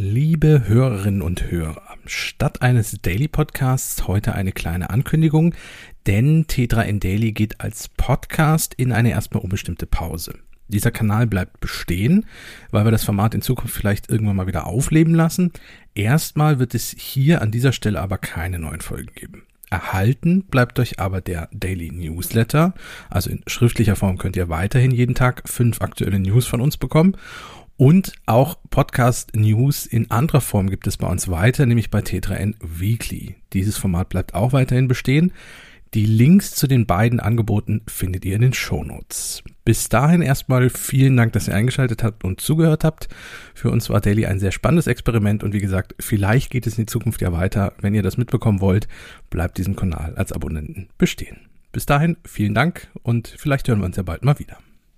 Liebe Hörerinnen und Hörer, statt eines Daily Podcasts heute eine kleine Ankündigung, denn T3N Daily geht als Podcast in eine erstmal unbestimmte Pause. Dieser Kanal bleibt bestehen, weil wir das Format in Zukunft vielleicht irgendwann mal wieder aufleben lassen. Erstmal wird es hier an dieser Stelle aber keine neuen Folgen geben. Erhalten bleibt euch aber der Daily Newsletter. Also in schriftlicher Form könnt ihr weiterhin jeden Tag fünf aktuelle News von uns bekommen. Und auch Podcast News in anderer Form gibt es bei uns weiter, nämlich bei T3N Weekly. Dieses Format bleibt auch weiterhin bestehen. Die Links zu den beiden Angeboten findet ihr in den Show Notes. Bis dahin erstmal vielen Dank, dass ihr eingeschaltet habt und zugehört habt. Für uns war Daily ein sehr spannendes Experiment und wie gesagt, vielleicht geht es in die Zukunft ja weiter. Wenn ihr das mitbekommen wollt, bleibt diesem Kanal als Abonnenten bestehen. Bis dahin vielen Dank und vielleicht hören wir uns ja bald mal wieder.